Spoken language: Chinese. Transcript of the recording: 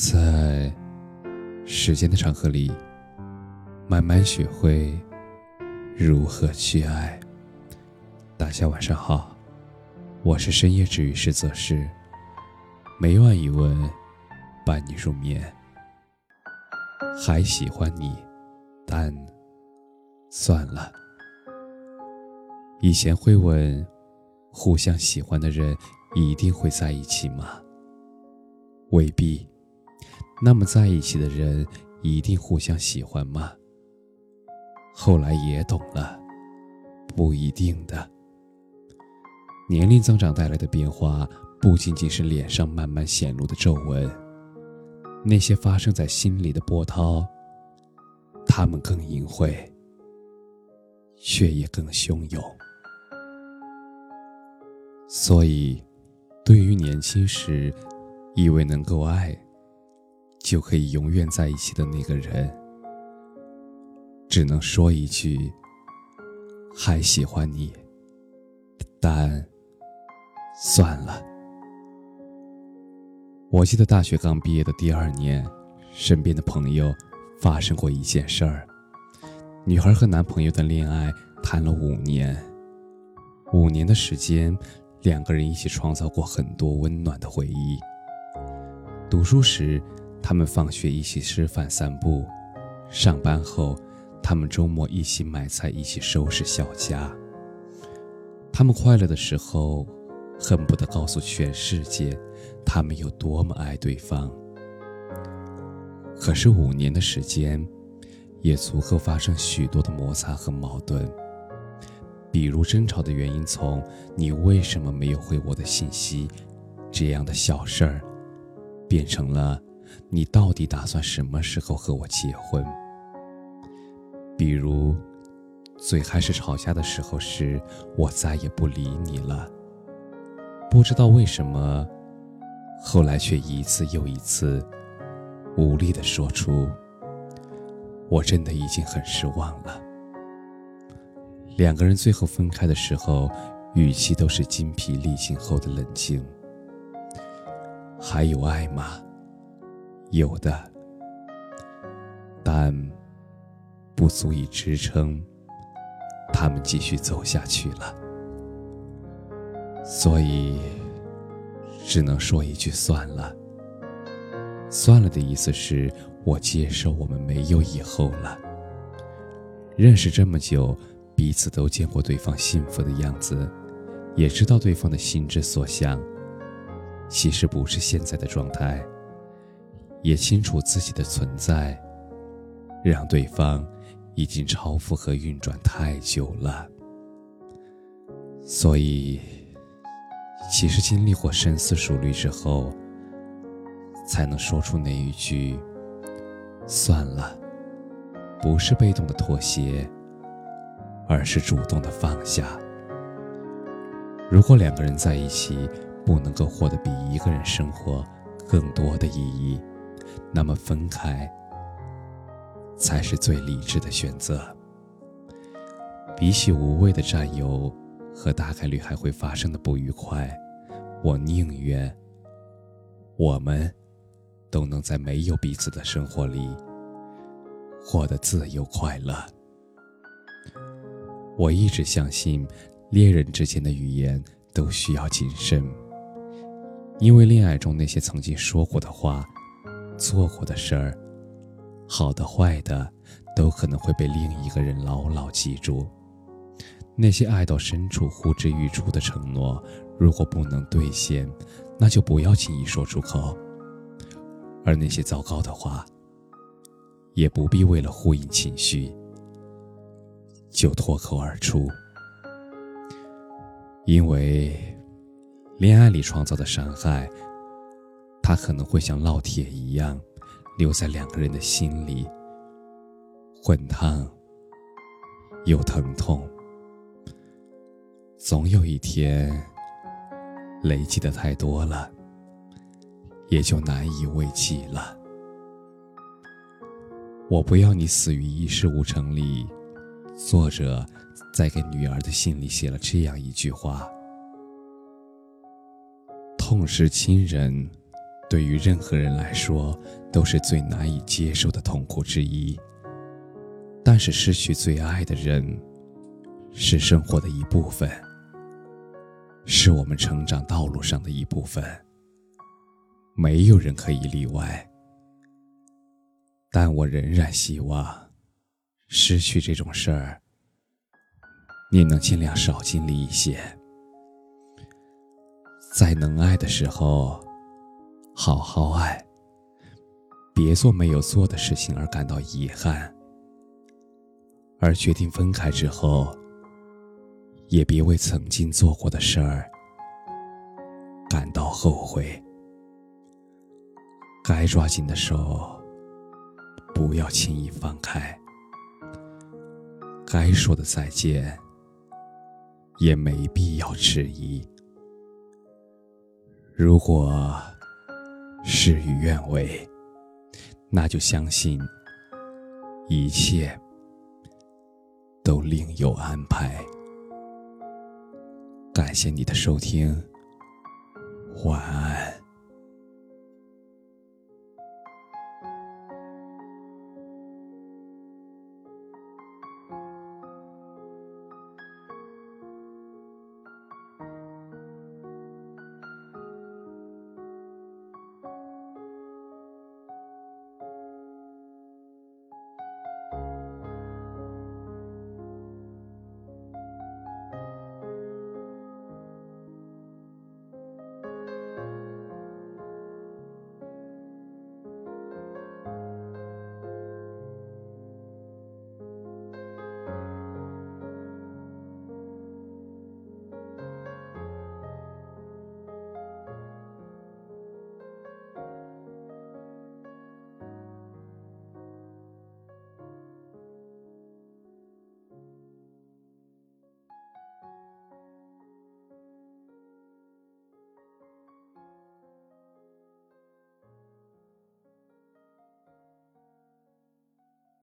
在时间的长河里，慢慢学会如何去爱。大家晚上好，我是深夜治愈师泽师，每晚一问，伴你入眠。还喜欢你，但算了。以前会问，互相喜欢的人一定会在一起吗？未必。那么在一起的人一定互相喜欢吗？后来也懂了，不一定的。年龄增长带来的变化，不仅仅是脸上慢慢显露的皱纹，那些发生在心里的波涛，它们更隐晦，却也更汹涌。所以，对于年轻时以为能够爱。就可以永远在一起的那个人，只能说一句：“还喜欢你。”但算了。我记得大学刚毕业的第二年，身边的朋友发生过一件事儿：女孩和男朋友的恋爱谈了五年，五年的时间，两个人一起创造过很多温暖的回忆。读书时。他们放学一起吃饭散步，上班后，他们周末一起买菜，一起收拾小家。他们快乐的时候，恨不得告诉全世界，他们有多么爱对方。可是五年的时间，也足够发生许多的摩擦和矛盾，比如争吵的原因从“你为什么没有回我的信息”这样的小事儿，变成了。你到底打算什么时候和我结婚？比如，最开始吵架的时候是“我再也不理你了”，不知道为什么，后来却一次又一次无力的说出“我真的已经很失望了”。两个人最后分开的时候，语气都是精疲力尽后的冷静。还有爱吗？有的，但不足以支撑他们继续走下去了，所以只能说一句算了。算了的意思是我接受我们没有以后了。认识这么久，彼此都见过对方幸福的样子，也知道对方的心之所向，其实不是现在的状态。也清楚自己的存在，让对方已经超负荷运转太久了，所以，其实经历过深思熟虑之后，才能说出那一句：“算了。”不是被动的妥协，而是主动的放下。如果两个人在一起不能够获得比一个人生活更多的意义，那么分开才是最理智的选择。比起无谓的占有和大概率还会发生的不愉快，我宁愿我们都能在没有彼此的生活里活得自由快乐。我一直相信，恋人之间的语言都需要谨慎，因为恋爱中那些曾经说过的话。做过的事儿，好的坏的，都可能会被另一个人牢牢记住。那些爱到深处呼之欲出的承诺，如果不能兑现，那就不要轻易说出口。而那些糟糕的话，也不必为了呼应情绪就脱口而出，因为恋爱里创造的伤害。它可能会像烙铁一样，留在两个人的心里，滚烫又疼痛。总有一天，累积的太多了，也就难以为继了。我不要你死于一事无成里。作者在给女儿的信里写了这样一句话：痛失亲人。对于任何人来说都是最难以接受的痛苦之一。但是失去最爱的人，是生活的一部分，是我们成长道路上的一部分。没有人可以例外。但我仍然希望，失去这种事儿，你能尽量少经历一些，在能爱的时候，好好爱，别做没有做的事情而感到遗憾，而决定分开之后，也别为曾经做过的事儿感到后悔。该抓紧的手。不要轻易放开，该说的再见，也没必要迟疑。如果事与愿违，那就相信一切都另有安排。感谢你的收听，晚安。